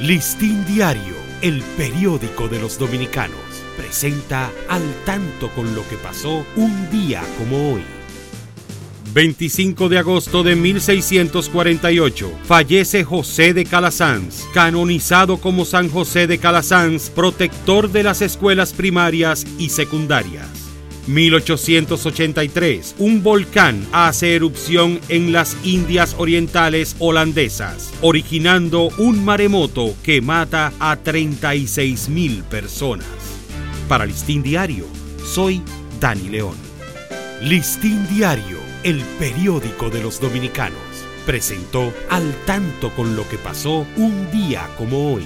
Listín Diario, el periódico de los dominicanos, presenta al tanto con lo que pasó un día como hoy. 25 de agosto de 1648, fallece José de Calasanz, canonizado como San José de Calasanz, protector de las escuelas primarias y secundarias. 1883, un volcán hace erupción en las Indias Orientales holandesas, originando un maremoto que mata a 36 mil personas. Para Listín Diario, soy Dani León. Listín Diario, el periódico de los dominicanos, presentó al tanto con lo que pasó un día como hoy.